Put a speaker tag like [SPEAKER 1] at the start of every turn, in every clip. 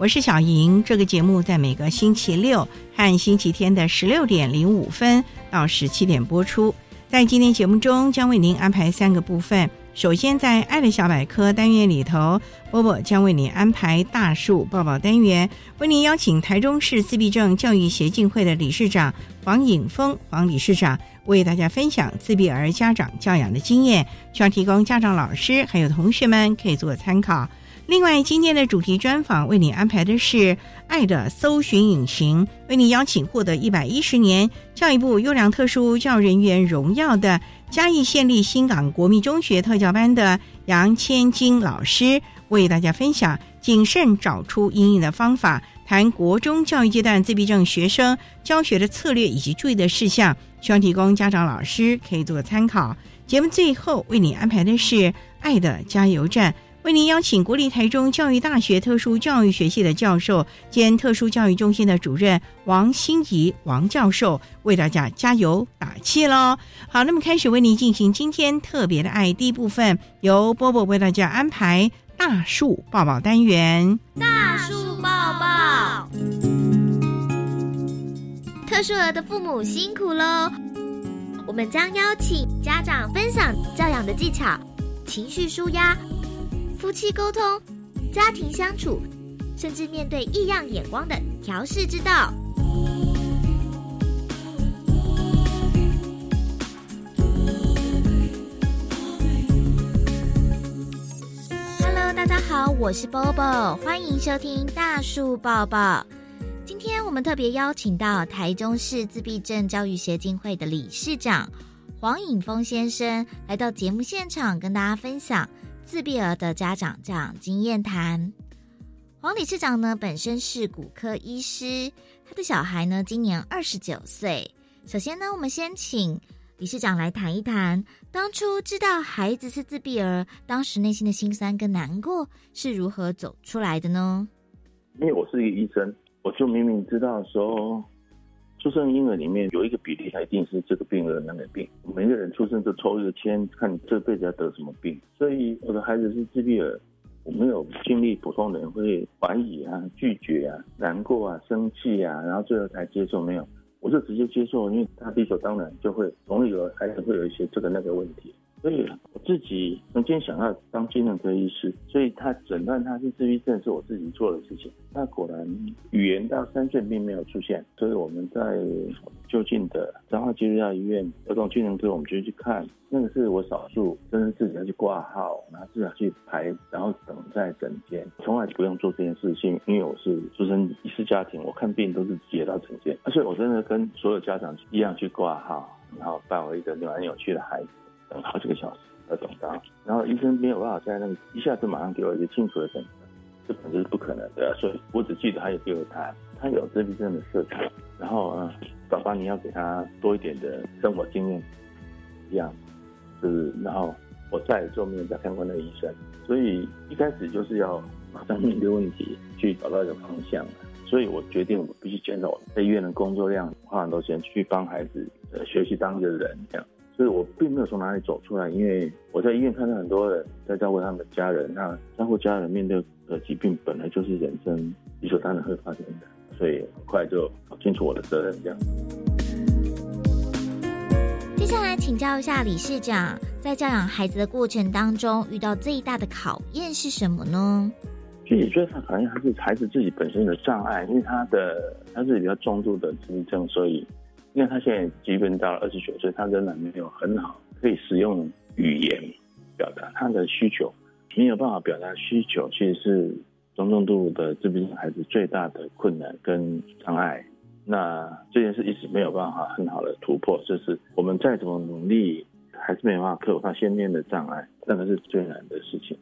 [SPEAKER 1] 我是小莹，这个节目在每个星期六和星期天的十六点零五分到十七点播出。在今天节目中，将为您安排三个部分。首先，在“爱的小百科”单元里头，波波将为您安排大树抱抱单元，为您邀请台中市自闭症教育协进会的理事长黄颖峰黄理事长为大家分享自闭儿家长教养的经验，希望提供家长、老师还有同学们可以做参考。另外，今天的主题专访为你安排的是《爱的搜寻引擎》，为你邀请获得一百一十年教育部优良特殊教育人员荣耀的嘉义县立新港国民中学特教班的杨千金老师，为大家分享谨慎找出阴影的方法，谈国中教育阶段自闭症学生教学的策略以及注意的事项，希望提供家长、老师可以做个参考。节目最后为你安排的是《爱的加油站》。为您邀请国立台中教育大学特殊教育学系的教授兼特殊教育中心的主任王心怡王教授为大家加油打气喽！好，那么开始为您进行今天特别的爱第一部分，由波波为大家安排大树抱抱单元。
[SPEAKER 2] 大树抱抱，特殊儿的父母辛苦喽！我们将邀请家长分享教养的技巧、情绪舒压。夫妻沟通、家庭相处，甚至面对异样眼光的调试之道。Hello，大家好，我是 Bobo，欢迎收听大树抱抱。今天我们特别邀请到台中市自闭症教育协进会的理事长黄颖峰先生来到节目现场，跟大家分享。自闭儿的家长这样经验谈，黄理事长呢本身是骨科医师，他的小孩呢今年二十九岁。首先呢，我们先请理事长来谈一谈，当初知道孩子是自闭儿，当时内心的心酸跟难过是如何走出来的呢？
[SPEAKER 3] 因为我是一个医生，我就明明知道说。出生婴儿里面有一个比例，他一定是这个病人那个病。每个人出生就抽一个签，看你这辈子要得什么病。所以我的孩子是自闭儿，我没有经历普通人会怀疑啊、拒绝啊、难过啊、生气啊，然后最后才接受。没有，我就直接接受，因为他理所当然就会容易有孩子会有一些这个那个问题。所以我自己曾经想要当精神科医师，所以他诊断他是自闭症是我自己做的事情。那果然语言到三岁并没有出现，所以我们在就近的彰化基督教医院儿童精神科，我们就去看。那个是我少数真的自己要去挂号，然后自己去排，然后等在诊间，从来不用做这件事情，因为我是出生医师家庭，我看病都是直接到诊间，所以我真的跟所有家长一样去挂号，然后带我一个蛮有趣的孩子。等好几个小时才等到，然后医生没有办法在那个一下子马上给我一个清楚的诊断，这本就是不可能的。所以我只记得他有给我他，他有自闭症的色彩，然后嗯，宝宝你要给他多一点的生活经验，这样，就是然后我再做面再看过那个医生，所以一开始就是要马上面对问题，去找到一个方向。所以我决定我们必须减少在医院的工作量，花很多钱去帮孩子呃学习当一个人这样。所以我并没有从哪里走出来，因为我在医院看到很多人在照顾他们的家人，那照顾家人面对的疾病本来就是人生理所当然会发生的，所以很快就搞清楚我的责任这样。
[SPEAKER 2] 接下来请教一下理事长，在教养孩子的过程当中，遇到最大的考验是什么呢？
[SPEAKER 3] 具体最大考验还是孩子自己本身的障碍，因为他的他是比较重度的自闭症，所以因为他现在即便到了二十九岁，他仍然没有很好可以使用语言表达他的需求，没有办法表达需求，其实是中重度的自闭症孩子最大的困难跟障碍。那这件事一直没有办法很好的突破，就是我们再怎么努力，还是没有办法克服他先天的障碍，那个是最难的事情。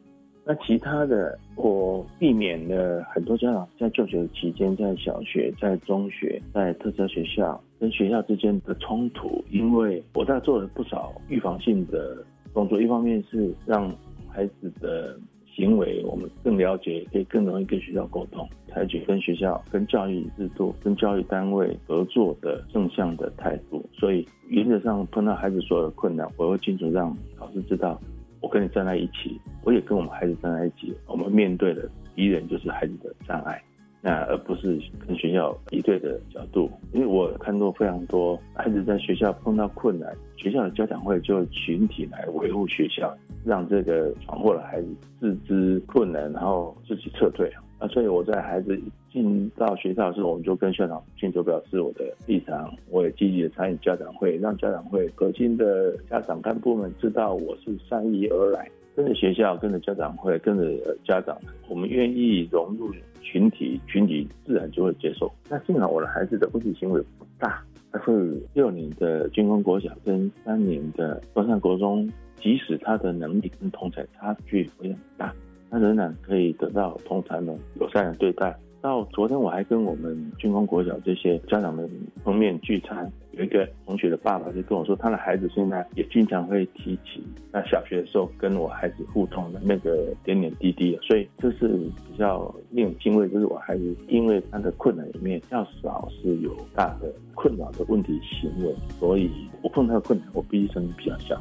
[SPEAKER 3] 那其他的，我避免了很多家长在就学期间，在小学、在中学、在特教学校跟学校之间的冲突，因为我在做了不少预防性的工作，一方面是让孩子的。行为我们更了解，可以更容易跟学校沟通，采取跟学校、跟教育制度、跟教育单位合作的正向的态度。所以原则上碰到孩子所有的困难，我会清楚让老师知道，我跟你站在一起，我也跟我们孩子站在一起。我们面对的敌人就是孩子的障碍。那而不是跟学校敌对的角度，因为我看到非常多孩子在学校碰到困难，学校的家长会就群体来维护学校，让这个闯祸的孩子自知困难，然后自己撤退。啊，所以我在孩子进到学校的时候，我们就跟校长清楚表示我的立场，我也积极的参与家长会，让家长会核心的家长干部们知道我是善意而来，跟着学校，跟着家长会，跟着家长，我们愿意融入。群体群体自然就会接受。那幸好我的孩子的问题行为不大，他是六年的军工国小跟三年的高山国中，即使他的能力跟同才差距非常大，他仍然可以得到同才们友善的对待。到昨天我还跟我们军工国小这些家长们碰面聚餐。有一个同学的爸爸就跟我说，他的孩子现在也经常会提起那小学的时候跟我孩子互动的那个点点滴滴，所以这是比较令人欣慰，就是我孩子因为他的困难里面较少是有大的困扰的问题行为，所以我碰到困难我必须声比较小。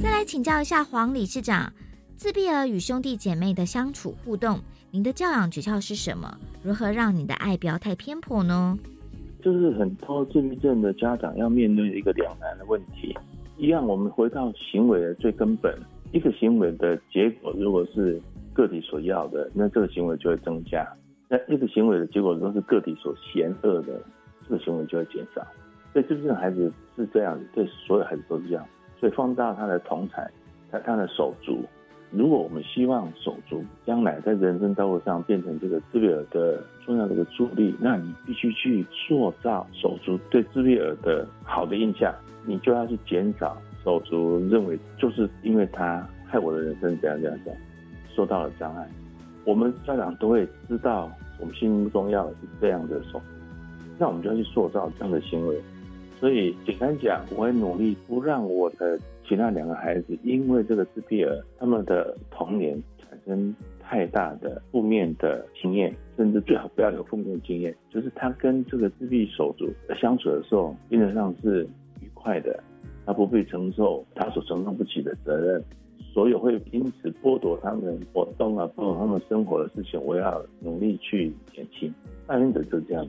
[SPEAKER 2] 再来请教一下黄理事长，自闭儿与兄弟姐妹的相处互动，您的教养诀窍是什么？如何让你的爱不要太偏颇呢？
[SPEAKER 3] 就是很多自闭症的家长要面对一个两难的问题。一样，我们回到行为的最根本，一个行为的结果如果是个体所要的，那这个行为就会增加；那一个行为的结果如果是个体所嫌恶的，这个行为就会减少。对自闭症孩子是这样，对所有孩子都是这样。所以放大他的同才，他他的手足。如果我们希望手足将来在人生道路上变成这个自闭儿的重要的一个助力，那你必须去塑造手足对自闭儿的好的印象，你就要去减少手足认为就是因为他害我的人生这样这样这样受到了障碍。我们家长都会知道，我们心目中要的是这样的手，那我们就要去塑造这样的行为。所以简单讲，我会努力不让我的。其他两个孩子因为这个自闭儿，他们的童年产生太大的负面的经验，甚至最好不要有负面经验。就是他跟这个自闭手足相处的时候，原则上是愉快的，他不必承受他所承受不起的责任。所有会因此剥夺他们活动啊，剥夺他们生活的事情，我要努力去减轻。大原则就这样，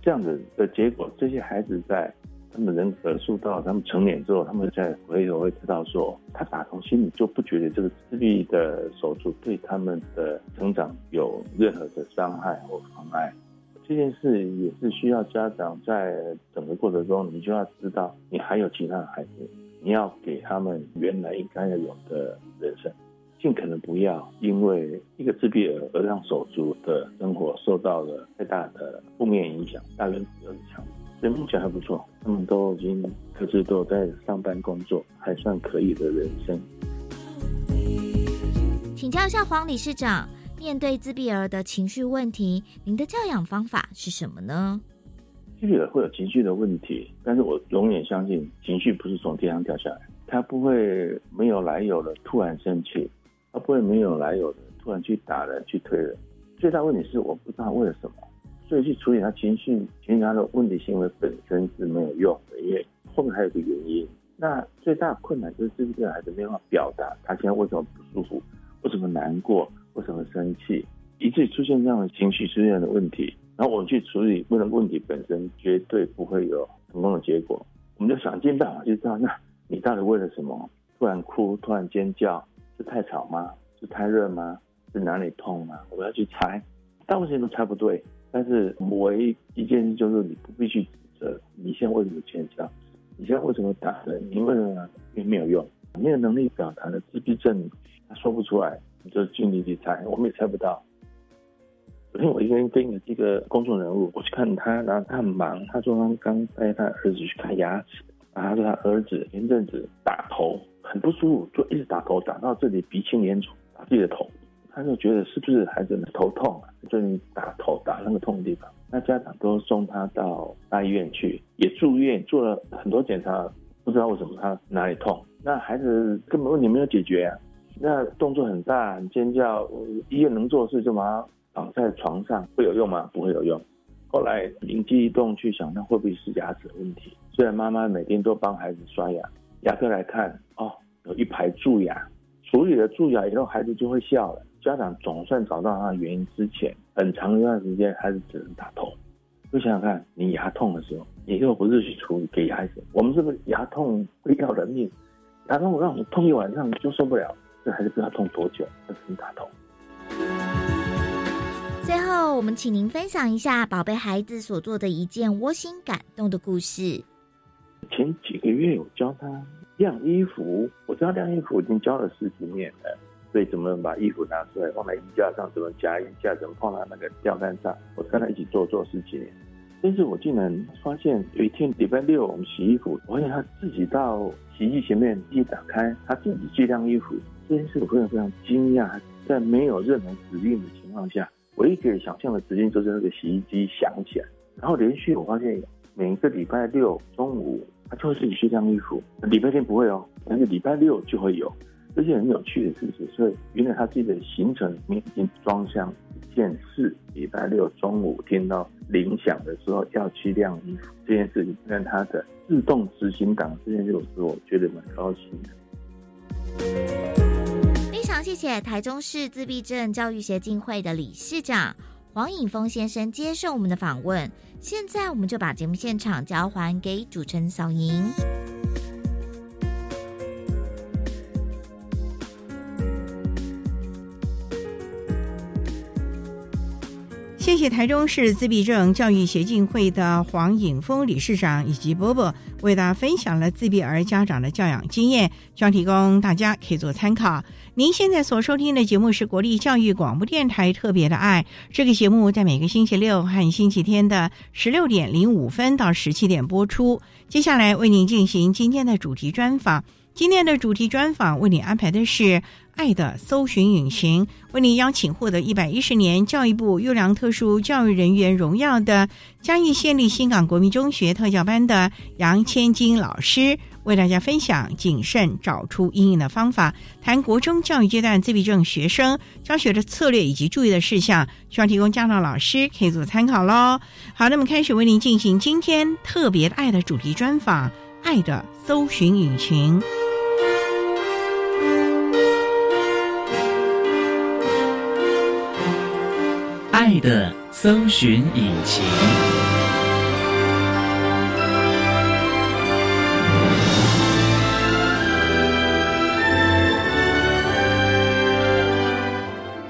[SPEAKER 3] 这样子的结果，这些孩子在。他们人格塑到他们成年之后，他们再回头会知道说，他打从心里就不觉得这个自闭的手足对他们的成长有任何的伤害或妨碍。这件事也是需要家长在整个过程中，你就要知道，你还有其他的孩子，你要给他们原来应该要有的人生，尽可能不要因为一个自闭儿而让手足的生活受到了太大的负面影响。大原则是这样。目前还不错，他们都已经各自都在上班工作，还算可以的人生。
[SPEAKER 2] 请教一下黄理事长，面对自闭儿的情绪问题，您的教养方法是什么呢？
[SPEAKER 3] 自闭儿会有情绪的问题，但是我永远相信，情绪不是从天上掉下来，他不会没有来由的突然生气，他不会没有来由的突然去打人、去推人。最大问题是，我不知道为了什么。所以去处理他情绪，其实他的问题行为本身是没有用的，因为后面还有个原因。那最大的困难就是这个孩子没有办法表达他现在为什么不舒服，为什么难过，为什么生气，以至于出现这样的情绪出现的问题。然后我们去处理问的问题本身，绝对不会有成功的结果。我们就想尽办法去知道，那你到底为了什么？突然哭，突然尖叫，是太吵吗？是太热吗？是哪里痛吗？我们要去猜，大部分时间都猜不对。但是唯一一件事就是，你不必去指责你现在为什么尖叫，你现在为什么打人？你为什么？因为没有用，没有能力表达的自闭症，他说不出来，你就尽力去猜，我们也猜不到。昨天我一个人跟一个公众人物，我去看他，然后他很忙，他说他刚带他儿子去看牙齿，然后他说他儿子前阵子打头很不舒服，就一直打头，打到这里鼻青脸肿，打自己的头，他就觉得是不是孩子的头痛啊？最近打头打那个痛的地方，那家长都送他到大医院去，也住院做了很多检查，不知道为什么他哪里痛，那孩子根本问题没有解决啊，那动作很大，很尖叫，医院能做的事就把他。绑在床上会有用吗？不会有用。后来灵机一动去想，那会不会是牙齿的问题？虽然妈妈每天都帮孩子刷牙，牙科来看，哦，有一排蛀牙，处理了蛀牙以后，孩子就会笑了。家长总算找到他的原因之前，很长一段时间孩子只能打头。就想想看，你牙痛的时候，你又不是去处理给孩子，我们是不是牙痛会要人命？牙痛让我们痛一晚上就受不了，这孩子不知道痛多久，只能打头。
[SPEAKER 2] 最后，我们请您分享一下宝贝孩子所做的一件窝心感动的故事。
[SPEAKER 3] 前几个月，我教他晾衣服，我知道晾衣服已经教了十几年了，所以怎么把衣服拿出来放在衣架上，怎么夹衣架，怎么放在那个吊杆上，我跟他一起做做十几年。但是我竟然发现有一天礼拜六我们洗衣服，我发现他自己到洗衣机前面一打开，他自己去晾衣服，这件事我非常非常惊讶，在没有任何指令的情况下。我一可以想象的指令就是那个洗衣机响起来，然后连续我发现每一个礼拜六中午，他就会自己去晾衣服，礼拜天不会哦，但是礼拜六就会有，这些很有趣的事情。所以原来他自己的行程里面已经装箱一件事，礼拜六中午听到铃响的时候要去晾衣服这件事情，跟他的自动执行档这件事，我觉得蛮高兴的。
[SPEAKER 2] 非常谢谢台中市自闭症教育协进会的理事长黄颖峰先生接受我们的访问。现在，我们就把节目现场交还给主持人小莹。
[SPEAKER 1] 谢谢台中市自闭症教育协进会的黄颖峰理事长以及波波为大家分享了自闭儿家长的教养经验，希望提供大家可以做参考。您现在所收听的节目是国立教育广播电台特别的爱，这个节目在每个星期六和星期天的十六点零五分到十七点播出。接下来为您进行今天的主题专访。今天的主题专访为你安排的是《爱的搜寻引擎》，为您邀请获得一百一十年教育部优良特殊教育人员荣耀的嘉义县立新港国民中学特教班的杨千金老师，为大家分享谨慎找出阴影的方法，谈国中教育阶段自闭症学生教学的策略以及注意的事项，希望提供家长老师可以做参考喽。好，那么开始为您进行今天特别爱的主题专访，《爱的搜寻引擎》。
[SPEAKER 4] 爱的搜寻引擎。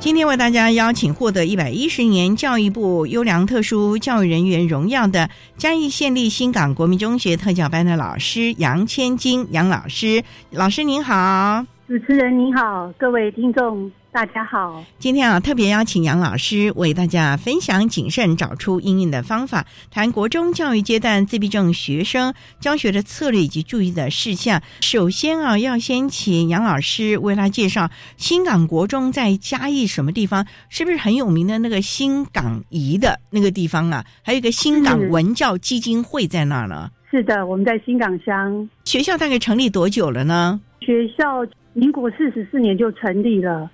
[SPEAKER 1] 今天为大家邀请获得一百一十年教育部优良特殊教育人员荣耀的嘉义县立新港国民中学特教班的老师杨千金杨老师，老师您好，
[SPEAKER 5] 主持人您好，各位听众。大家好，
[SPEAKER 1] 今天啊，特别邀请杨老师为大家分享谨慎找出阴影的方法，谈国中教育阶段自闭症学生教学的策略以及注意的事项。首先啊，要先请杨老师为他介绍新港国中在嘉义什么地方，是不是很有名的那个新港仪的那个地方啊？还有一个新港文教基金会在那儿呢。
[SPEAKER 5] 是的，我们在新港乡。
[SPEAKER 1] 学校大概成立多久了呢？
[SPEAKER 5] 学校民国四十四年就成立了。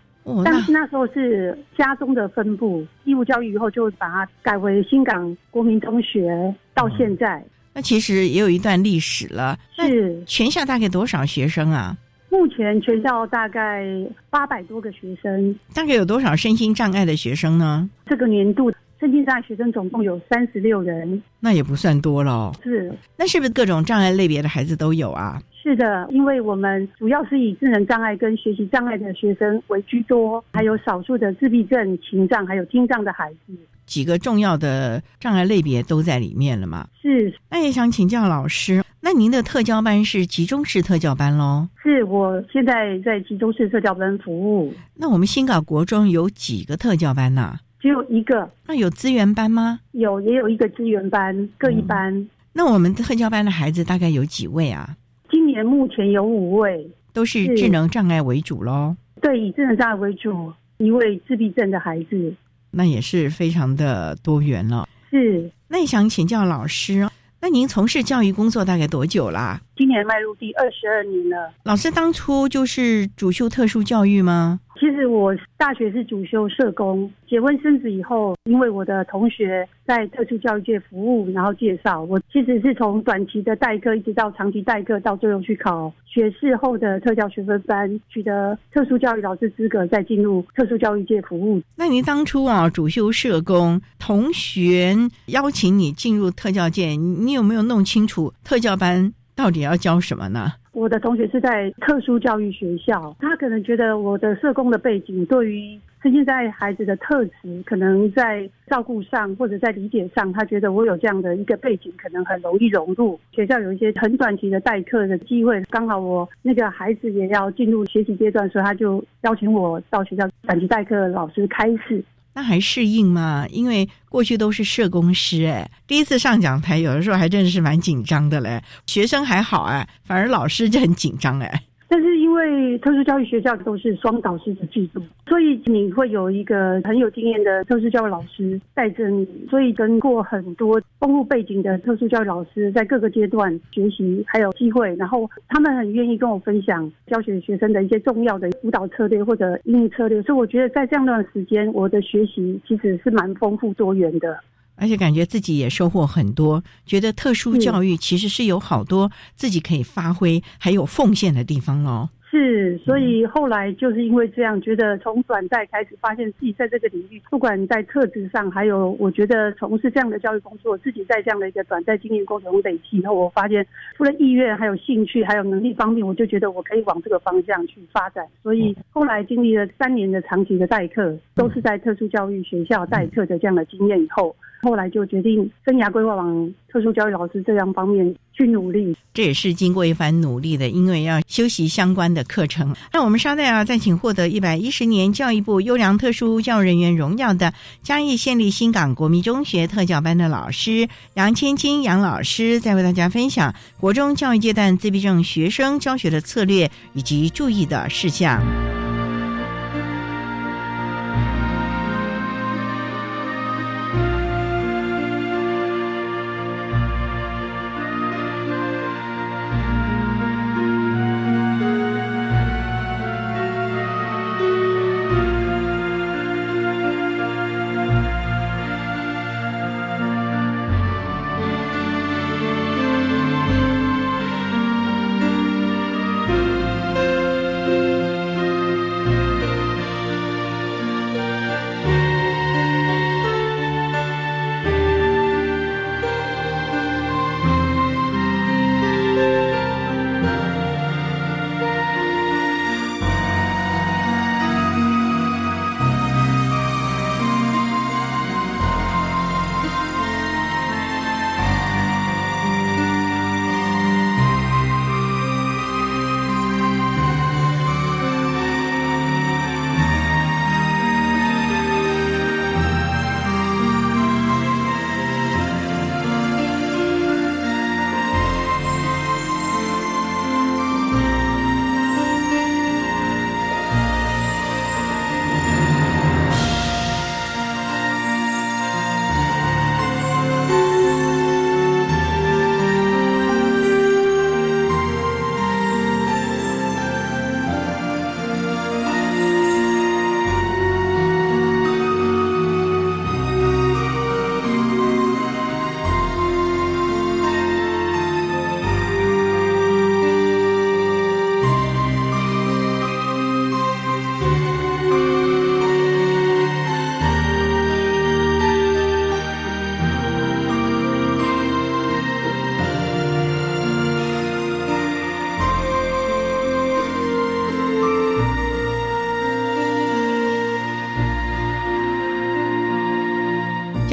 [SPEAKER 5] 但是那时候是家中的分部义务教育，以后就把它改为新港国民中学，到现在。
[SPEAKER 1] 那其实也有一段历史了。
[SPEAKER 5] 是
[SPEAKER 1] 全校大概多少学生啊？
[SPEAKER 5] 目前全校大概八百多个学生。
[SPEAKER 1] 大概有多少身心障碍的学生呢？
[SPEAKER 5] 这个年度身心障碍学生总共有三十六人。
[SPEAKER 1] 那也不算多了。
[SPEAKER 5] 是。
[SPEAKER 1] 那是不是各种障碍类别的孩子都有啊？
[SPEAKER 5] 是的，因为我们主要是以智能障碍跟学习障碍的学生为居多，还有少数的自闭症、情障还有听障的孩子。
[SPEAKER 1] 几个重要的障碍类别都在里面了嘛？
[SPEAKER 5] 是。
[SPEAKER 1] 那也想请教老师，那您的特教班是集中式特教班喽？
[SPEAKER 5] 是，我现在在集中式特教班服务。
[SPEAKER 1] 那我们新港国中有几个特教班呢？
[SPEAKER 5] 只有一个。
[SPEAKER 1] 那有资源班吗？
[SPEAKER 5] 有，也有一个资源班，各一班。
[SPEAKER 1] 那我们特教班的孩子大概有几位啊？
[SPEAKER 5] 今年目前有五位，
[SPEAKER 1] 都是智能障碍为主喽。
[SPEAKER 5] 对，以智能障碍为主，一位自闭症的孩子。
[SPEAKER 1] 那也是非常的多元了。
[SPEAKER 5] 是，
[SPEAKER 1] 那也想请教老师，那您从事教育工作大概多久啦？
[SPEAKER 5] 今年迈入第二十二年了。
[SPEAKER 1] 老师当初就是主修特殊教育吗？
[SPEAKER 5] 其实我大学是主修社工，结婚生子以后，因为我的同学在特殊教育界服务，然后介绍我，其实是从短期的代课一直到长期代课，到最后去考学士后的特教学分班，取得特殊教育老师资格，再进入特殊教育界服务。
[SPEAKER 1] 那您当初啊，主修社工，同学邀请你进入特教界，你有没有弄清楚特教班到底要教什么呢？
[SPEAKER 5] 我的同学是在特殊教育学校，他可能觉得我的社工的背景对于身心在孩子的特质，可能在照顾上或者在理解上，他觉得我有这样的一个背景，可能很容易融入学校。有一些很短期的代课的机会，刚好我那个孩子也要进入学习阶段，所以他就邀请我到学校短期代课，老师开示。
[SPEAKER 1] 那还适应吗？因为过去都是社工师，哎，第一次上讲台，有的时候还真的是蛮紧张的嘞。学生还好哎，反而老师就很紧张哎。
[SPEAKER 5] 但是因为特殊教育学校都是双导师的制度，所以你会有一个很有经验的特殊教育老师带着你，所以跟过很多丰富背景的特殊教育老师在各个阶段学习还有机会，然后他们很愿意跟我分享教学学生的一些重要的辅导策略或者应用策略，所以我觉得在这样段时间，我的学习其实是蛮丰富多元的。
[SPEAKER 1] 而且感觉自己也收获很多，觉得特殊教育其实是有好多自己可以发挥还有奉献的地方哦。
[SPEAKER 5] 是，所以后来就是因为这样，觉得从转代开始，发现自己在这个领域，不管在特质上，还有我觉得从事这样的教育工作，自己在这样的一个短暂经验过程中累积以后，我发现除了意愿、还有兴趣、还有能力方面，我就觉得我可以往这个方向去发展。所以后来经历了三年的长期的代课，都是在特殊教育学校代课的这样的经验以后。后来就决定生涯规划往特殊教育老师这样方面去努力，
[SPEAKER 1] 这也是经过一番努力的，因为要修习相关的课程。那我们稍待啊，再请获得一百一十年教育部优良特殊教育人员荣耀的嘉义县立新港国民中学特教班的老师杨千金杨老师，再为大家分享国中教育阶段自闭症学生教学的策略以及注意的事项。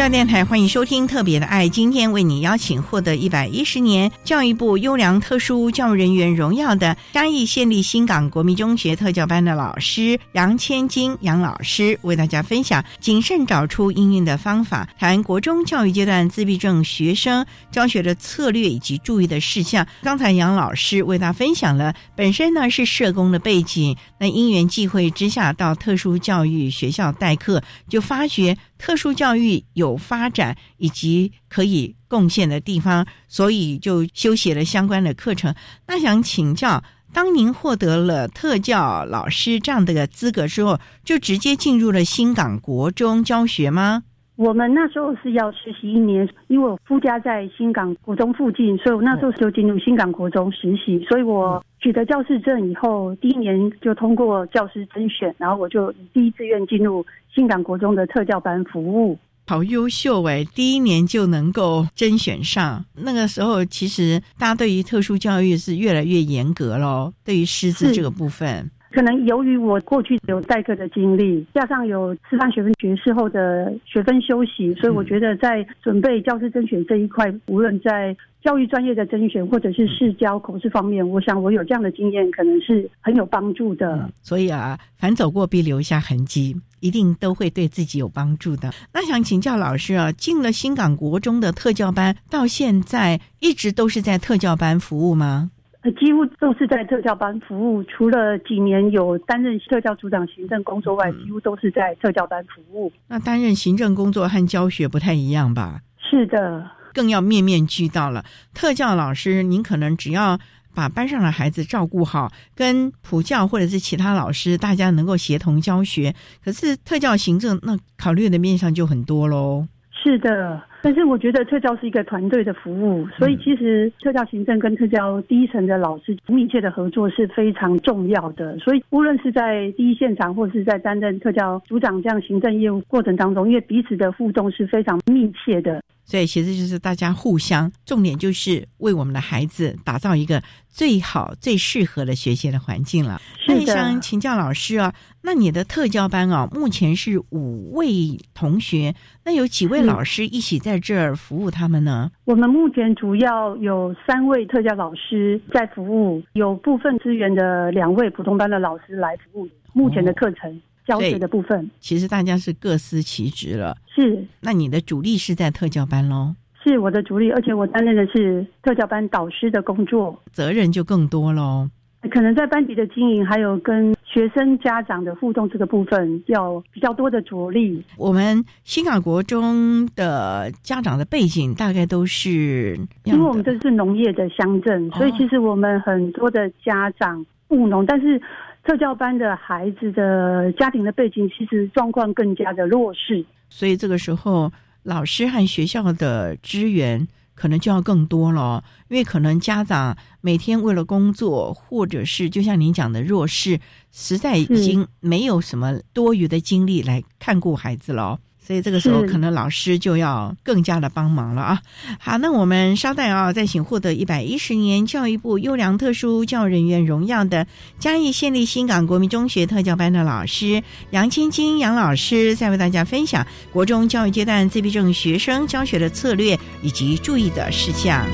[SPEAKER 1] 电台欢迎收听《特别的爱》，今天为你邀请获得一百一十年教育部优良特殊教育人员荣耀的嘉义县立新港国民中学特教班的老师杨千金杨老师，为大家分享谨慎找出应用的方法，谈国中教育阶段自闭症学生教学的策略以及注意的事项。刚才杨老师为大家分享了本身呢是社工的背景，那因缘际会之下到特殊教育学校代课，就发觉。特殊教育有发展以及可以贡献的地方，所以就修写了相关的课程。那想请教，当您获得了特教老师这样的资格之后，就直接进入了新港国中教学吗？
[SPEAKER 5] 我们那时候是要实习一年，因为我夫家在新港国中附近，所以我那时候就进入新港国中实习。所以我取得教师证以后，第一年就通过教师甄选，然后我就以第一志愿进入新港国中的特教班服务。
[SPEAKER 1] 好优秀哎！第一年就能够甄选上，那个时候其实大家对于特殊教育是越来越严格喽，对于师资这个部分。
[SPEAKER 5] 可能由于我过去有代课的经历，加上有师范学分学士后的学分休息，所以我觉得在准备教师甄选这一块，无论在教育专业的甄选或者是试教口试方面，我想我有这样的经验，可能是很有帮助的。
[SPEAKER 1] 所以啊，凡走过必留下痕迹，一定都会对自己有帮助的。那想请教老师啊，进了新港国中的特教班，到现在一直都是在特教班服务吗？
[SPEAKER 5] 几乎都是在特教班服务，除了几年有担任特教组长行政工作外，几乎都是在特教班服务。
[SPEAKER 1] 那担任行政工作和教学不太一样吧？
[SPEAKER 5] 是的，
[SPEAKER 1] 更要面面俱到了。特教老师，您可能只要把班上的孩子照顾好，跟普教或者是其他老师大家能够协同教学。可是特教行政那考虑的面向就很多喽。
[SPEAKER 5] 是的。但是我觉得特教是一个团队的服务，所以其实特教行政跟特教第一层的老师密切的合作是非常重要的。所以无论是在第一现场，或是在担任特教组长这样行政业务过程当中，因为彼此的互动是非常密切的。
[SPEAKER 1] 所以其实就是大家互相，重点就是为我们的孩子打造一个最好、最适合的学习的环境了。
[SPEAKER 5] 那
[SPEAKER 1] 想请教老师啊，那你的特教班啊，目前是五位同学，那有几位老师一起在这儿服务他们呢？
[SPEAKER 5] 我们目前主要有三位特教老师在服务，有部分资源的两位普通班的老师来服务目前的课程。教学的部分，
[SPEAKER 1] 其实大家是各司其职了。
[SPEAKER 5] 是，
[SPEAKER 1] 那你的主力是在特教班喽？
[SPEAKER 5] 是我的主力，而且我担任的是特教班导师的工作，
[SPEAKER 1] 责任就更多喽。
[SPEAKER 5] 可能在班级的经营，还有跟学生家长的互动这个部分，要比较多的着力。
[SPEAKER 1] 我们新港国中的家长的背景大概都是，
[SPEAKER 5] 因为我们这是农业的乡镇，所以其实我们很多的家长务农，但是。特教班的孩子的家庭的背景其实状况更加的弱势，
[SPEAKER 1] 所以这个时候老师和学校的资源可能就要更多了，因为可能家长每天为了工作，或者是就像您讲的弱势，实在已经没有什么多余的精力来看顾孩子了。所以这个时候，可能老师就要更加的帮忙了啊！好，那我们稍待啊，再请获得一百一十年教育部优良特殊教育人员荣耀的嘉义县立新港国民中学特教班的老师杨青青杨老师，再为大家分享国中教育阶段自闭症学生教学的策略以及注意的事项。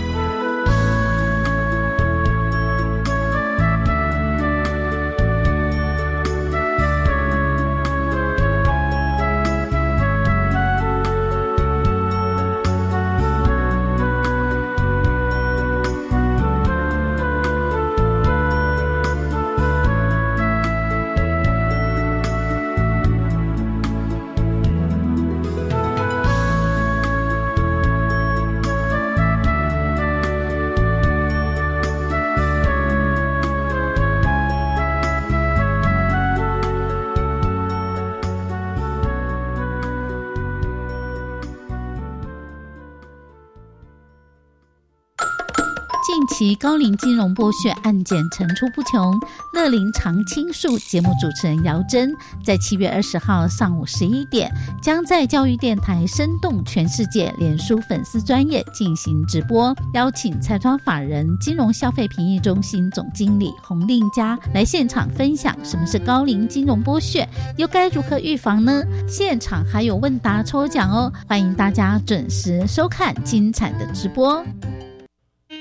[SPEAKER 6] 高龄金融剥削案件层出不穷，乐龄常青树节目主持人姚珍在七月二十号上午十一点，将在教育电台“生动全世界”脸书粉丝专业进行直播，邀请财团法人金融消费评议中心总经理洪令佳来现场分享什么是高龄金融剥削，又该如何预防呢？现场还有问答抽奖哦，欢迎大家准时收看精彩的直播。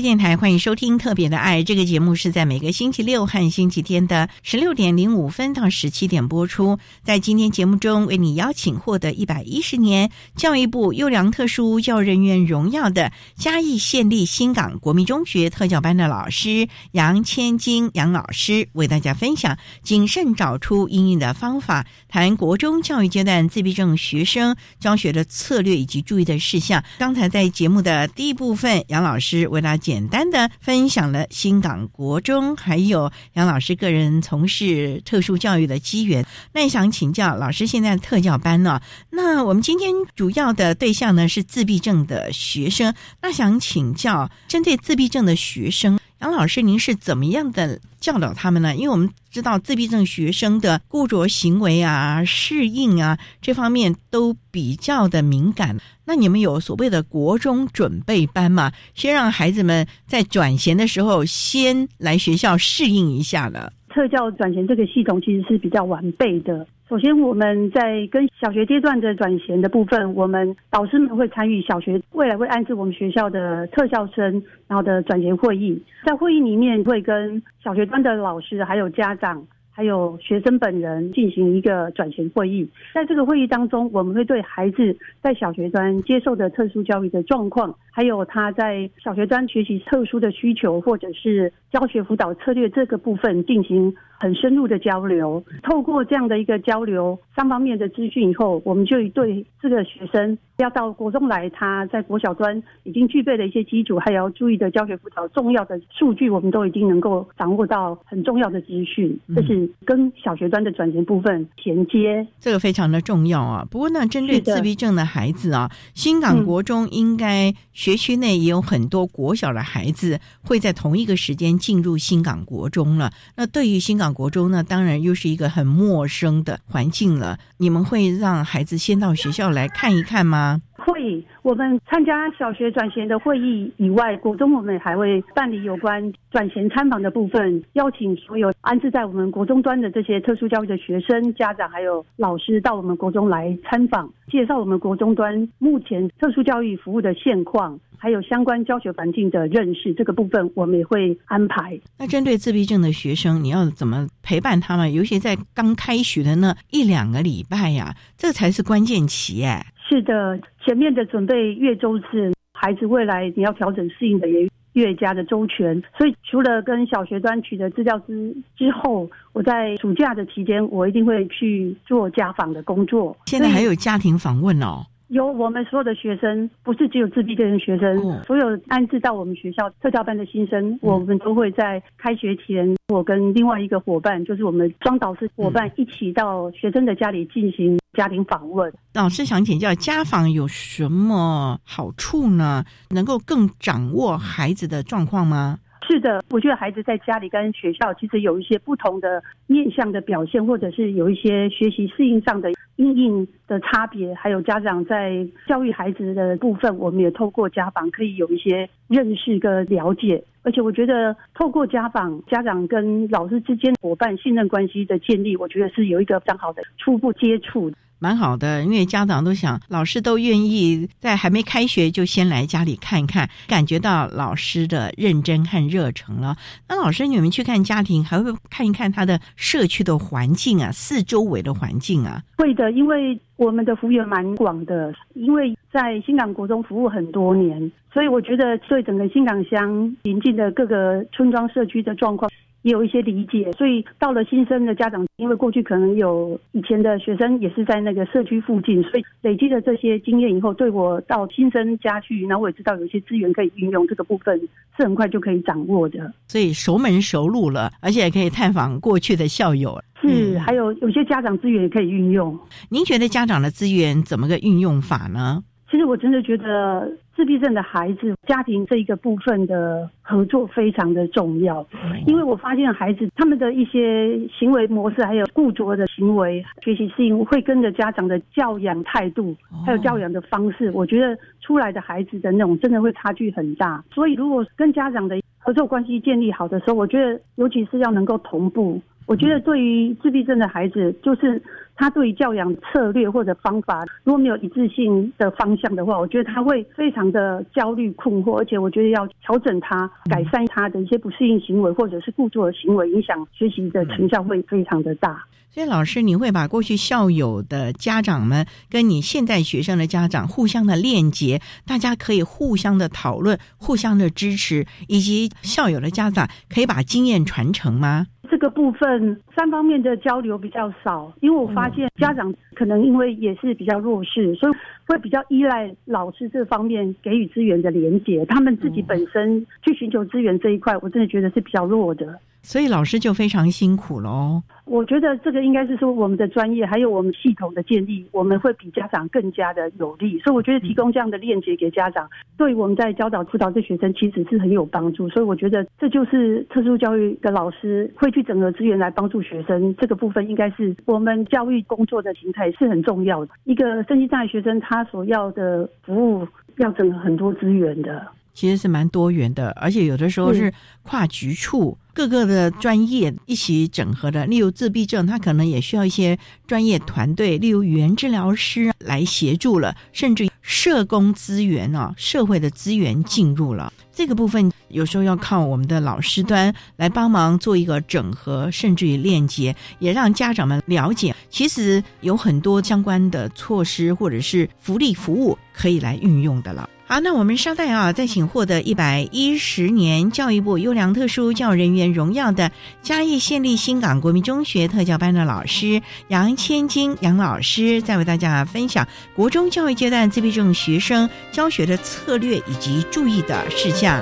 [SPEAKER 1] 电台欢迎收听《特别的爱》这个节目，是在每个星期六和星期天的十六点零五分到十七点播出。在今天节目中，为你邀请获得一百一十年教育部优良特殊教育人员荣耀的嘉义县立新港国民中学特教班的老师杨千金杨老师，为大家分享谨慎找出应用的方法，谈国中教育阶段自闭症学生教学的策略以及注意的事项。刚才在节目的第一部分，杨老师为大家。简单的分享了新港国中还有杨老师个人从事特殊教育的机缘。那也想请教老师，现在特教班呢？那我们今天主要的对象呢是自闭症的学生。那想请教，针对自闭症的学生，杨老师您是怎么样的教导他们呢？因为我们知道自闭症学生的固着行为啊、适应啊这方面都比较的敏感。那你们有所谓的国中准备班吗？先让孩子们在转衔的时候先来学校适应一下呢？
[SPEAKER 5] 特教转衔这个系统其实是比较完备的。首先，我们在跟小学阶段的转衔的部分，我们导师们会参与小学未来会安置我们学校的特校生，然后的转衔会议。在会议里面会跟小学端的老师还有家长。还有学生本人进行一个转型会议，在这个会议当中，我们会对孩子在小学端接受的特殊教育的状况，还有他在小学端学习特殊的需求，或者是教学辅导策略这个部分进行很深入的交流。透过这样的一个交流，三方面的资讯以后，我们就对这个学生。要到国中来，他在国小端已经具备的一些基础，还要注意的教学辅导重要的数据，我们都已经能够掌握到很重要的资讯，这是跟小学端的转型部分衔接，
[SPEAKER 1] 这个非常的重要啊。不过呢，针对自闭症的孩子啊，新港国中应该学区内也有很多国小的孩子会在同一个时间进入新港国中了。那对于新港国中呢，当然又是一个很陌生的环境了。你们会让孩子先到学校来看一看吗？
[SPEAKER 5] 会，我们参加小学转衔的会议以外，国中我们还会办理有关转衔参访的部分，邀请所有安置在我们国中端的这些特殊教育的学生、家长还有老师到我们国中来参访，介绍我们国中端目前特殊教育服务的现况，还有相关教学环境的认识。这个部分我们也会安排。
[SPEAKER 1] 那针对自闭症的学生，你要怎么陪伴他们？尤其在刚开学的那一两个礼拜呀，这才是关键期哎。
[SPEAKER 5] 是的，前面的准备越周至，孩子未来你要调整适应的也越加的周全。所以除了跟小学端取得资料之之后，我在暑假的期间，我一定会去做家访的工作。
[SPEAKER 1] 现在还有家庭访问哦。
[SPEAKER 5] 有我们所有的学生，不是只有自闭症的学生，所有安置到我们学校特教班的新生，我们都会在开学前，我跟另外一个伙伴，就是我们双导师伙伴，一起到学生的家里进行家庭访问。
[SPEAKER 1] 老师想请教，家访有什么好处呢？能够更掌握孩子的状况吗？
[SPEAKER 5] 是的，我觉得孩子在家里跟学校其实有一些不同的面向的表现，或者是有一些学习适应上的应应的差别，还有家长在教育孩子的部分，我们也透过家访可以有一些认识跟了解。而且我觉得透过家访，家长跟老师之间伙伴信任关系的建立，我觉得是有一个非常好的初步接触。
[SPEAKER 1] 蛮好的，因为家长都想，老师都愿意在还没开学就先来家里看一看，感觉到老师的认真和热诚了。那老师，你们去看家庭，还会看一看他的社区的环境啊，四周围的环境啊？
[SPEAKER 5] 会的，因为我们的服务员蛮广的，因为在新港国中服务很多年，所以我觉得对整个新港乡邻近的各个村庄社区的状况。也有一些理解，所以到了新生的家长，因为过去可能有以前的学生也是在那个社区附近，所以累积了这些经验以后，对我到新生家去，那我也知道有一些资源可以运用，这个部分是很快就可以掌握的。
[SPEAKER 1] 所以熟门熟路了，而且也可以探访过去的校友。
[SPEAKER 5] 是，还有有些家长资源也可以运用。
[SPEAKER 1] 您觉得家长的资源怎么个运用法呢？
[SPEAKER 5] 其实我真的觉得自闭症的孩子家庭这一个部分的合作非常的重要，因为我发现孩子他们的一些行为模式，还有固着的行为、学习适应，会跟着家长的教养态度，还有教养的方式，我觉得出来的孩子的那种真的会差距很大。所以如果跟家长的合作关系建立好的时候，我觉得尤其是要能够同步。我觉得对于自闭症的孩子，就是他对于教养策略或者方法，如果没有一致性的方向的话，我觉得他会非常的焦虑困惑，而且我觉得要调整他、改善他的一些不适应行为或者是故作的行为，影响学习的成效会非常的大。
[SPEAKER 1] 所以，老师，你会把过去校友的家长们跟你现在学生的家长互相的链接，大家可以互相的讨论、互相的支持，以及校友的家长可以把经验传承吗？
[SPEAKER 5] 这个部分三方面的交流比较少，因为我发现家长可能因为也是比较弱势，所以会比较依赖老师这方面给予资源的连接。他们自己本身去寻求资源这一块，我真的觉得是比较弱的。
[SPEAKER 1] 所以老师就非常辛苦喽。
[SPEAKER 5] 我觉得这个应该是说我们的专业还有我们系统的建立，我们会比家长更加的有利。所以我觉得提供这样的链接给家长，对我们在教导辅导这学生其实是很有帮助。所以我觉得这就是特殊教育的老师会去整合资源来帮助学生这个部分，应该是我们教育工作的形态是很重要的。一个身心障碍学生他所要的服务要整合很多资源的。
[SPEAKER 1] 其实是蛮多元的，而且有的时候是跨局处各个的专业一起整合的。例如自闭症，他可能也需要一些专业团队，例如语言治疗师来协助了，甚至社工资源啊，社会的资源进入了这个部分，有时候要靠我们的老师端来帮忙做一个整合，甚至于链接，也让家长们了解，其实有很多相关的措施或者是福利服务可以来运用的了。好，那我们稍待啊，再请获得一百一十年教育部优良特殊教育人员荣耀的嘉义县立新港国民中学特教班的老师杨千金杨老师，再为大家分享国中教育阶段自闭症学生教学的策略以及注意的事项。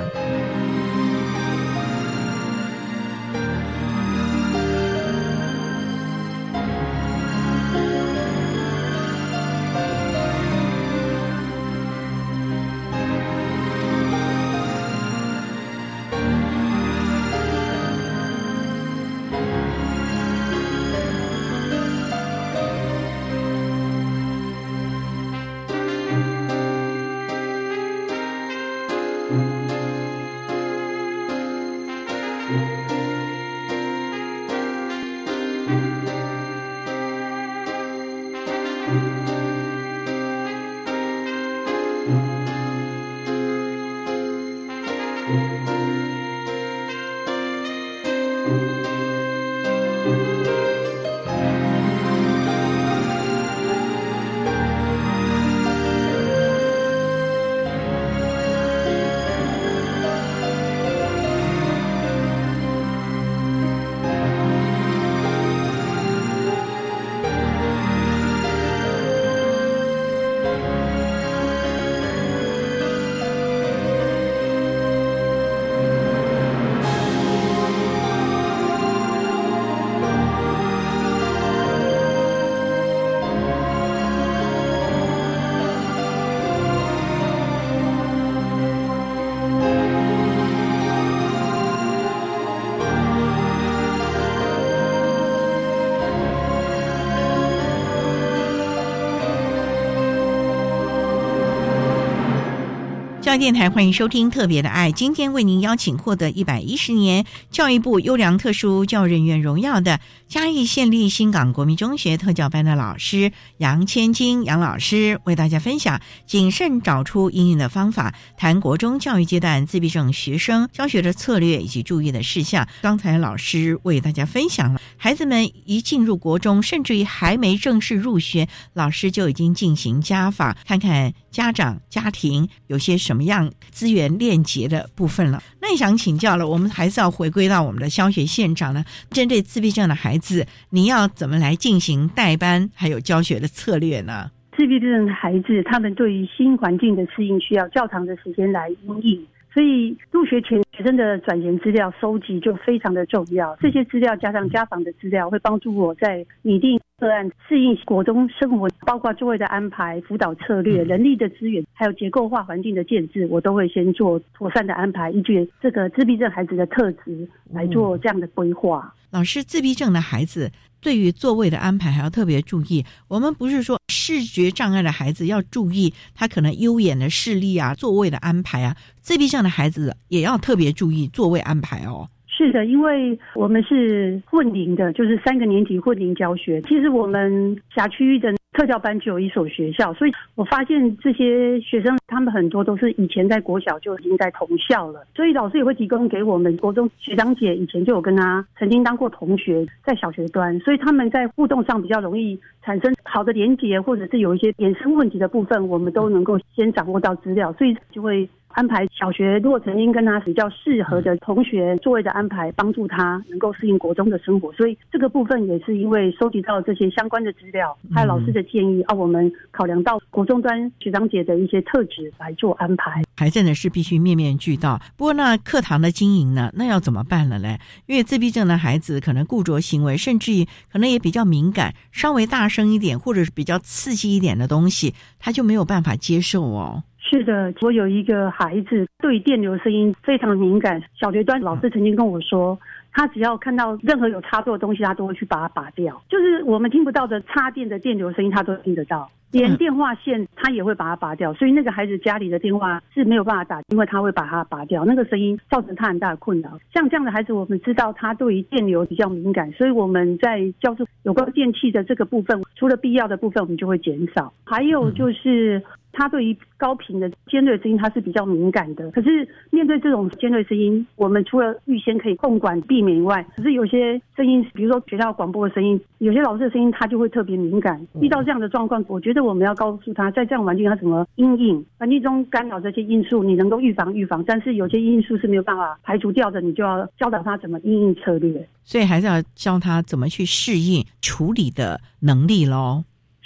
[SPEAKER 1] 电台，欢迎收听《特别的爱》。今天为您邀请获得一百一十年教育部优良特殊教育人员荣耀的嘉义县立新港国民中学特教班的老师杨千金杨老师，为大家分享谨慎找出应用的方法，谈国中教育阶段自闭症学生教学的策略以及注意的事项。刚才老师为大家分享了，孩子们一进入国中，甚至于还没正式入学，老师就已经进行家访，看看家长家庭有些什么样资源链接的部分了。那也想请教了，我们还是要回归到我们的教学现场呢。针对自闭症的孩子，你要怎么来进行代班还有教学的策略呢？
[SPEAKER 5] 自闭症的孩子，他们对于新环境的适应需要较长的时间来应应。所以入学前学生的转研资料收集就非常的重要，这些资料加上家访的资料，会帮助我在拟定个案适应国中生活，包括座位的安排、辅导策略、人力的资源，还有结构化环境的建制，我都会先做妥善的安排，依据这个自闭症孩子的特质来做这样的规划。
[SPEAKER 1] 老师，自闭症的孩子对于座位的安排还要特别注意。我们不是说视觉障碍的孩子要注意他可能优眼的视力啊，座位的安排啊，自闭症的孩子也要特别注意座位安排哦。
[SPEAKER 5] 是的，因为我们是混龄的，就是三个年级混龄教学。其实我们辖区域的特教班只有一所学校，所以我发现这些学生他们很多都是以前在国小就已经在同校了，所以老师也会提供给我们国中学长姐以前就有跟他曾经当过同学，在小学端，所以他们在互动上比较容易产生好的连结，或者是有一些衍生问题的部分，我们都能够先掌握到资料，所以就会。安排小学，如果曾经跟他比较适合的同学座位的安排，帮助他能够适应国中的生活。所以这个部分也是因为收集到这些相关的资料，还有老师的建议啊，我们考量到国中端学长姐的一些特质来做安排。
[SPEAKER 1] 还真的是必须面面俱到。不过那课堂的经营呢，那要怎么办了嘞？因为自闭症的孩子可能固着行为，甚至于可能也比较敏感，稍微大声一点或者是比较刺激一点的东西，他就没有办法接受哦。
[SPEAKER 5] 是的，我有一个孩子对电流声音非常敏感。小学端老师曾经跟我说，他只要看到任何有插座的东西，他都会去把它拔掉。就是我们听不到的插电的电流声音，他都听得到。连电话线他也会把它拔掉。所以那个孩子家里的电话是没有办法打，因为他会把它拔掉。那个声音造成他很大的困扰。像这样的孩子，我们知道他对于电流比较敏感，所以我们在教授有关电器的这个部分，除了必要的部分，我们就会减少。还有就是。他对于高频的尖锐声音，他是比较敏感的。可是面对这种尖锐声音，我们除了预先可以控管避免以外，可是有些声音，比如说学校广播的声音，有些老师的声音，他就会特别敏感。遇到这样的状况，我觉得我们要告诉他，在这样环境他怎么阴应环境中干扰这些因素，你能够预防预防，但是有些因素是没有办法排除掉的，你就要教导他怎么应应策略。
[SPEAKER 1] 所以还是要教他怎么去适应处理的能力喽。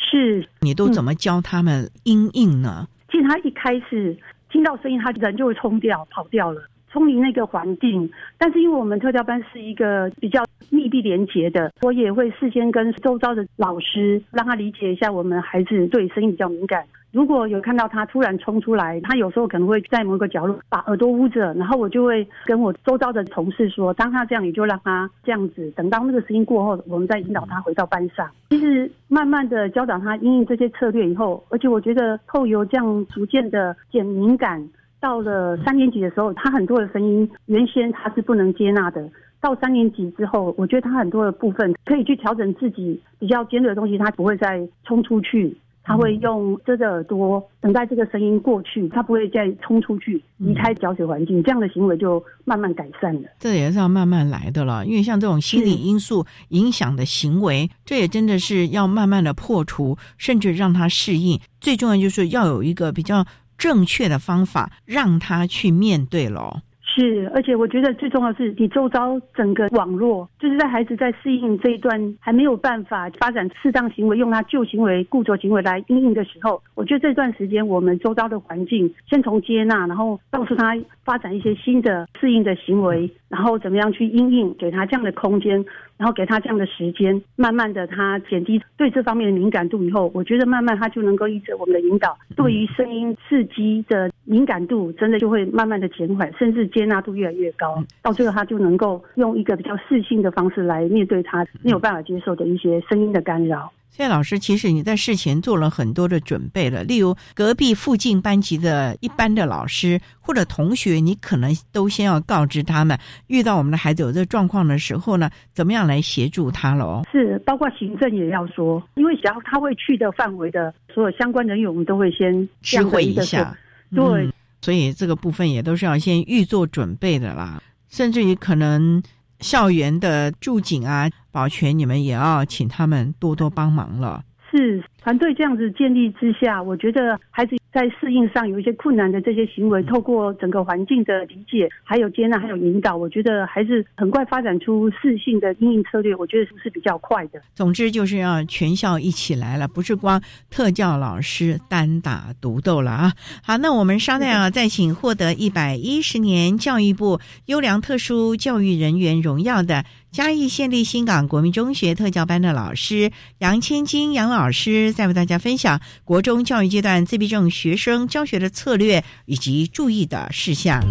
[SPEAKER 5] 是
[SPEAKER 1] 你都怎么教他们音应呢？
[SPEAKER 5] 其实他一开始听到声音，他人就会冲掉、跑掉了，冲离那个环境。但是因为我们特教班是一个比较密闭连结的，我也会事先跟周遭的老师让他理解一下，我们孩子对声音比较敏感。如果有看到他突然冲出来，他有时候可能会在某个角落把耳朵捂着，然后我就会跟我周遭的同事说，当他这样，你就让他这样子，等到那个声音过后，我们再引导他回到班上。其实慢慢的教导他应用这些策略以后，而且我觉得透由这样逐渐的减敏感，到了三年级的时候，他很多的声音原先他是不能接纳的，到三年级之后，我觉得他很多的部分可以去调整自己比较尖锐的东西，他不会再冲出去。他会用遮着耳朵等待这个声音过去，他不会再冲出去离开教学环境，这样的行为就慢慢改善了。
[SPEAKER 1] 这也是要慢慢来的了，因为像这种心理因素影响的行为，这也真的是要慢慢的破除，甚至让他适应。最重要就是要有一个比较正确的方法，让他去面对喽。
[SPEAKER 5] 是，而且我觉得最重要是你周遭整个网络，就是在孩子在适应这一段还没有办法发展适当行为，用他旧行为、固着行为来应应的时候，我觉得这段时间我们周遭的环境，先从接纳，然后告诉他发展一些新的适应的行为，然后怎么样去应应，给他这样的空间。然后给他这样的时间，慢慢的他减低对这方面的敏感度以后，我觉得慢慢他就能够依着我们的引导，对于声音刺激的敏感度真的就会慢慢的减缓，甚至接纳度越来越高。到最后他就能够用一个比较适性的方式来面对他没有办法接受的一些声音的干扰。
[SPEAKER 1] 所以老师，其实你在事前做了很多的准备了，例如隔壁附近班级的一般的老师或者同学，你可能都先要告知他们，遇到我们的孩子有这状况的时候呢，怎么样来协助他喽？
[SPEAKER 5] 是，包括行政也要说，因为只要他会去的范围的所有相关人员，我们都会先
[SPEAKER 1] 知会一下。
[SPEAKER 5] 对、
[SPEAKER 1] 嗯，所以这个部分也都是要先预做准备的啦，甚至于可能校园的驻警啊、保全，你们也要请他们多多帮忙了。
[SPEAKER 5] 是团队这样子建立之下，我觉得孩子在适应上有一些困难的这些行为，透过整个环境的理解、还有接纳、还有引导，我觉得孩子很快发展出适性的应应策略，我觉得是比较快的。
[SPEAKER 1] 总之就是要全校一起来了，不是光特教老师单打独斗了啊！好，那我们稍待啊，再请获得一百一十年教育部优良特殊教育人员荣耀的。嘉义县立新港国民中学特教班的老师杨千金杨老师，再为大家分享国中教育阶段自闭症学生教学的策略以及注意的事项。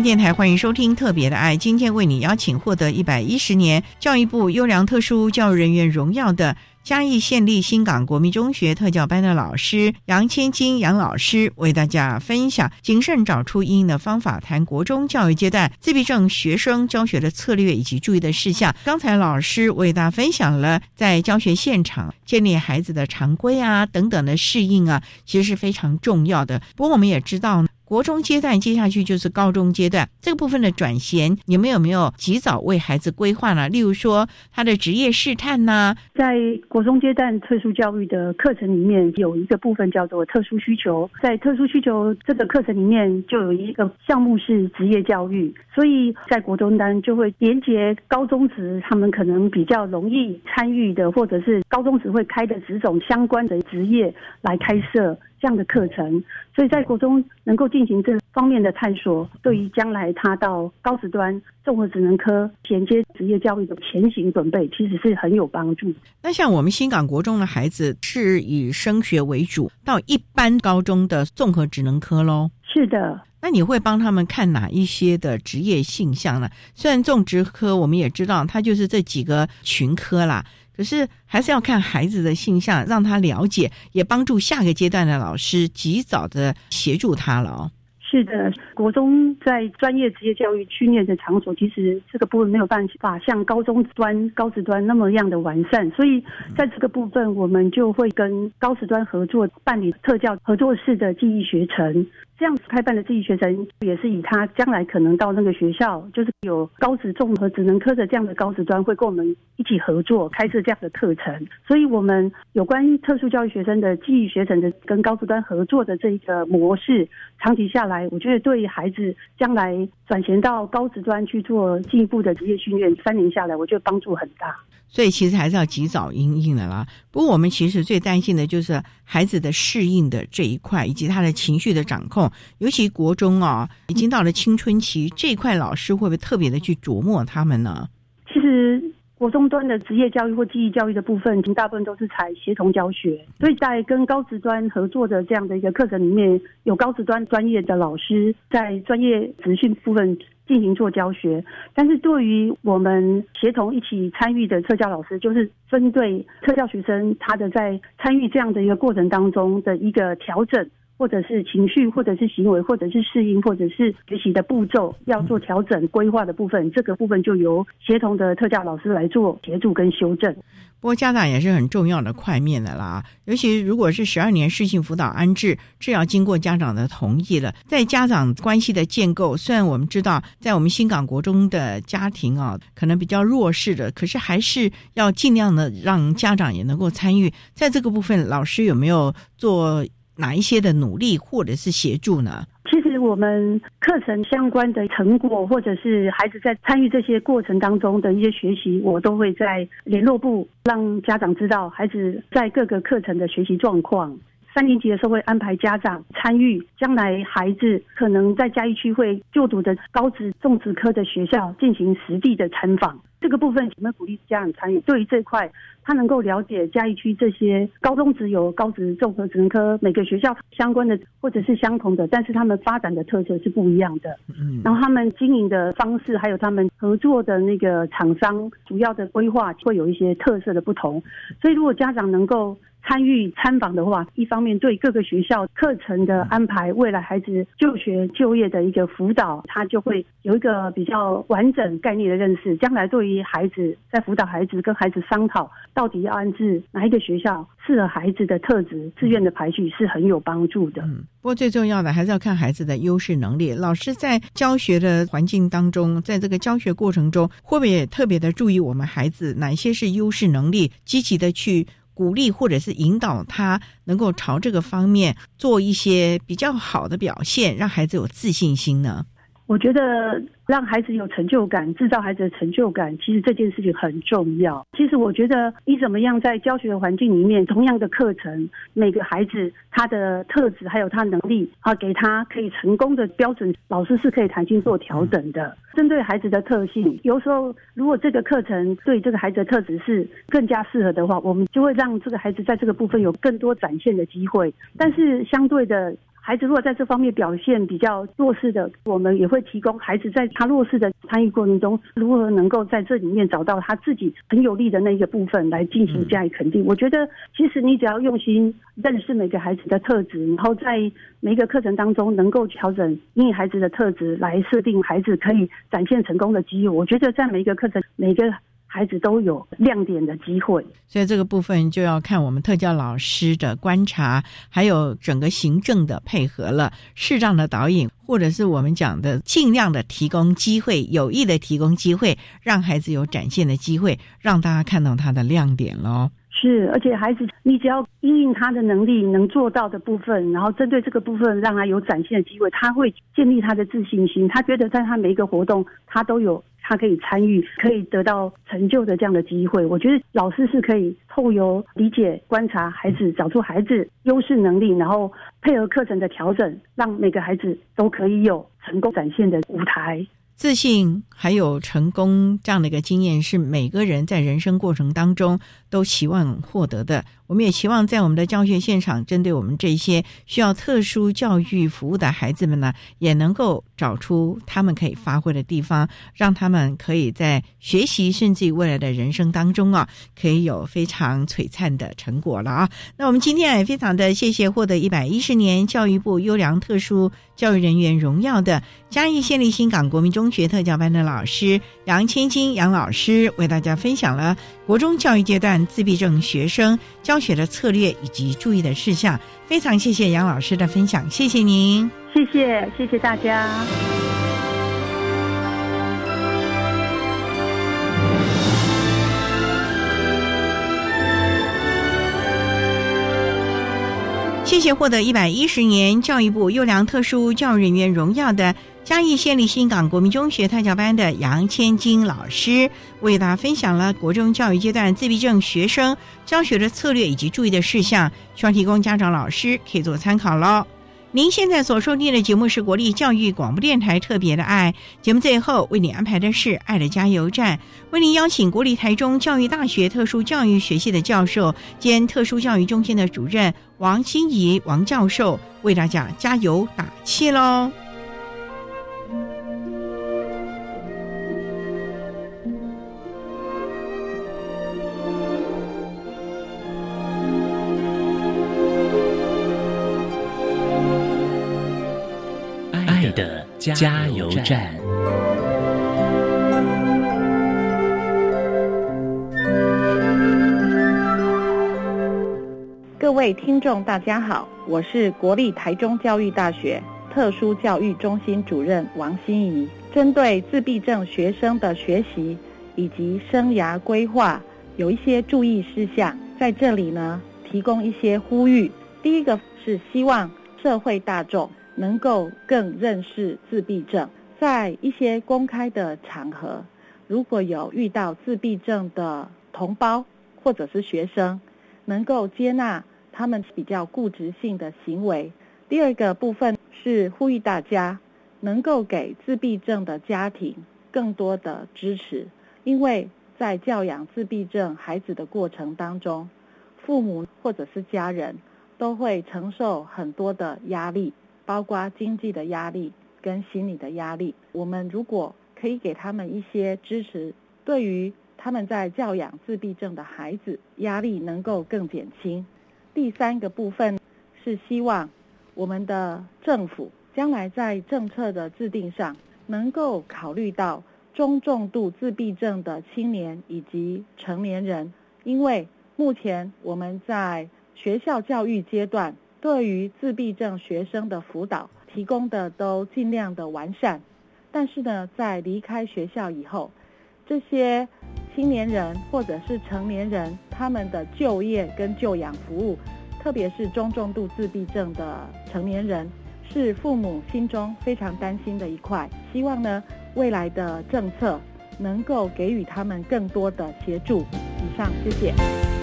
[SPEAKER 1] 电台欢迎收听《特别的爱》，今天为你邀请获得一百一十年教育部优良特殊教育人员荣耀的嘉义县立新港国民中学特教班的老师杨千金杨老师，为大家分享谨慎找出应的方法，谈国中教育阶段自闭症学生教学的策略以及注意的事项。刚才老师为大家分享了在教学现场建立孩子的常规啊等等的适应啊，其实是非常重要的。不过我们也知道呢。国中阶段，接下去就是高中阶段，这个部分的转衔，你们有没有及早为孩子规划呢？例如说他的职业试探呢？
[SPEAKER 5] 在国中阶段特殊教育的课程里面，有一个部分叫做特殊需求，在特殊需求这个课程里面，就有一个项目是职业教育，所以在国中单就会连接高中职，他们可能比较容易参与的，或者是高中职会开的职种相关的职业来开设。这样的课程，所以在国中能够进行这方面的探索，对于将来他到高职端综合职能科衔接职业教育的前行准备，其实是很有帮助。
[SPEAKER 1] 那像我们新港国中的孩子是以升学为主，到一般高中的综合职能科喽。
[SPEAKER 5] 是的，
[SPEAKER 1] 那你会帮他们看哪一些的职业性向呢？虽然种植科我们也知道，它就是这几个群科啦，可是还是要看孩子的性向，让他了解，也帮助下个阶段的老师及早的协助他了哦。
[SPEAKER 5] 是的，国中在专业职业教育训练的场所，其实这个部分没有办法像高中端、高职端那么样的完善，所以在这个部分，我们就会跟高职端合作办理特教合作式的记忆学程。这样开办的记忆学程，也是以他将来可能到那个学校，就是有高职综合职能科的这样的高职端，会跟我们一起合作开设这样的课程。所以，我们有关特殊教育学生的记忆学程的跟高职端合作的这一个模式，长期下来，我觉得对孩子将来转型到高职端去做进一步的职业训练，三年下来，我觉得帮助很大。
[SPEAKER 1] 所以其实还是要及早应应的啦。不过我们其实最担心的就是孩子的适应的这一块，以及他的情绪的掌控。尤其国中啊，已经到了青春期这一块，老师会不会特别的去琢磨他们呢？
[SPEAKER 5] 其实国中端的职业教育或记忆教育的部分，大部分都是采协同教学。所以在跟高职端合作的这样的一个课程里面，有高职端专业的老师在专业资训部分。进行做教学，但是对于我们协同一起参与的特教老师，就是针对特教学生他的在参与这样的一个过程当中的一个调整，或者是情绪，或者是行为，或者是适应，或者是学习的步骤要做调整规划的部分，这个部分就由协同的特教老师来做协助跟修正。
[SPEAKER 1] 不过家长也是很重要的块面的啦，尤其如果是十二年适性辅导安置，这要经过家长的同意了。在家长关系的建构，虽然我们知道在我们新港国中的家庭啊，可能比较弱势的，可是还是要尽量的让家长也能够参与。在这个部分，老师有没有做哪一些的努力或者是协助呢？
[SPEAKER 5] 其实我们课程相关的成果，或者是孩子在参与这些过程当中的一些学习，我都会在联络部让家长知道孩子在各个课程的学习状况。三年级的时候会安排家长参与，将来孩子可能在嘉义区会就读的高职种植科的学校进行实地的参访。这个部分我们鼓励家长参与，对于这块他能够了解嘉义区这些高中只有高职综合职能科每个学校相关的或者是相同的，但是他们发展的特色是不一样的。嗯，然后他们经营的方式，还有他们合作的那个厂商主要的规划会有一些特色的不同。所以如果家长能够。参与参访的话，一方面对各个学校课程的安排，未来孩子就学就业的一个辅导，他就会有一个比较完整概念的认识。将来对于孩子在辅导孩子跟孩子商讨，到底要安置哪一个学校适合孩子的特质，志愿的排序是很有帮助的。
[SPEAKER 1] 嗯，不过最重要的还是要看孩子的优势能力。老师在教学的环境当中，在这个教学过程中，会不会也特别的注意我们孩子哪些是优势能力，积极的去。鼓励或者是引导他能够朝这个方面做一些比较好的表现，让孩子有自信心呢？
[SPEAKER 5] 我觉得。让孩子有成就感，制造孩子的成就感，其实这件事情很重要。其实我觉得，你怎么样在教学的环境里面，同样的课程，每个孩子他的特质还有他能力啊，给他可以成功的标准，老师是可以弹性做调整的。针对孩子的特性，有时候如果这个课程对这个孩子的特质是更加适合的话，我们就会让这个孩子在这个部分有更多展现的机会。但是相对的。孩子如果在这方面表现比较弱势的，我们也会提供孩子在他弱势的参与过程中，如何能够在这里面找到他自己很有利的那一个部分来进行加以肯定。我觉得，其实你只要用心认识每个孩子的特质，然后在每一个课程当中能够调整因孩子的特质来设定孩子可以展现成功的机遇。我觉得在每一个课程每个。孩子都有亮点的机会，
[SPEAKER 1] 所以这个部分就要看我们特教老师的观察，还有整个行政的配合了。适当的导引，或者是我们讲的尽量的提供机会，有意的提供机会，让孩子有展现的机会，让大家看到他的亮点喽。
[SPEAKER 5] 是，而且孩子，你只要因应他的能力能做到的部分，然后针对这个部分让他有展现的机会，他会建立他的自信心。他觉得在他每一个活动，他都有他可以参与、可以得到成就的这样的机会。我觉得老师是可以透由理解、观察孩子，找出孩子优势能力，然后配合课程的调整，让每个孩子都可以有成功展现的舞台。
[SPEAKER 1] 自信还有成功这样的一个经验，是每个人在人生过程当中都期望获得的。我们也期望在我们的教学现场，针对我们这些需要特殊教育服务的孩子们呢，也能够找出他们可以发挥的地方，让他们可以在学习甚至于未来的人生当中啊，可以有非常璀璨的成果了啊。那我们今天也非常的谢谢获得一百一十年教育部优良特殊教育人员荣耀的嘉义县立新港国民中学特教班的老师杨千金杨老师，为大家分享了国中教育阶段自闭症学生教学的策略以及注意的事项。非常谢谢杨老师的分享，谢谢您，
[SPEAKER 5] 谢谢谢谢大家。
[SPEAKER 1] 谢谢获得一百一十年教育部优良特殊教育人员荣耀的嘉义县立新港国民中学特教班的杨千金老师，为大家分享了国中教育阶段自闭症学生教学的策略以及注意的事项，希望提供家长老师可以做参考喽。您现在所收听的节目是国立教育广播电台特别的爱节目，最后为你安排的是爱的加油站，为您邀请国立台中教育大学特殊教育学系的教授兼特殊教育中心的主任王心怡王教授，为大家加油打气喽。
[SPEAKER 7] 加油站。
[SPEAKER 8] 各位听众，大家好，我是国立台中教育大学特殊教育中心主任王心怡。针对自闭症学生的学习以及生涯规划，有一些注意事项，在这里呢提供一些呼吁。第一个是希望社会大众能够更认识自闭症，在一些公开的场合，如果有遇到自闭症的同胞或者是学生，能够接纳他们比较固执性的行为。第二个部分是呼吁大家能够给自闭症的家庭更多的支持，因为在教养自闭症孩子的过程当中，父母或者是家人都会承受很多的压力，包括经济的压力跟心理的压力。我们如果可以给他们一些支持，对于他们在教养自闭症的孩子，压力能够更减轻。第三个部分是希望我们的政府将来在政策的制定上，能够考虑到中重度自闭症的青年以及成年人，因为目前我们在学校教育阶段，对于自闭症学生的辅导提供的都尽量的完善，但是呢，在离开学校以后，这些青年人或者是成年人，他们的就业跟就养服务，特别是中重度自闭症的成年人，是父母心中非常担心的一块。希望呢，未来的政策能够给予他们更多的协助。以上，谢谢。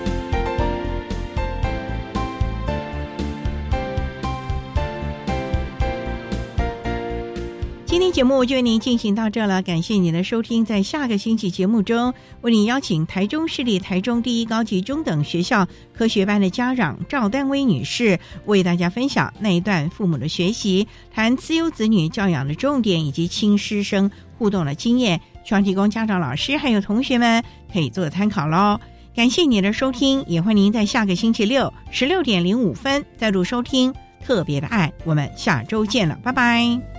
[SPEAKER 1] 今天节目就为您进行到这了，感谢您的收听。在下个星期节目中，为您邀请台中市立台中第一高级中等学校科学班的家长赵丹薇女士，为大家分享那一段父母的学习，谈自优子女教养的重点以及亲师生互动的经验，希望提供家长、老师还有同学们可以做参考喽。感谢您的收听，也欢迎您在下个星期六十六点零五分再度收听特别的爱。我们下周见了，拜拜。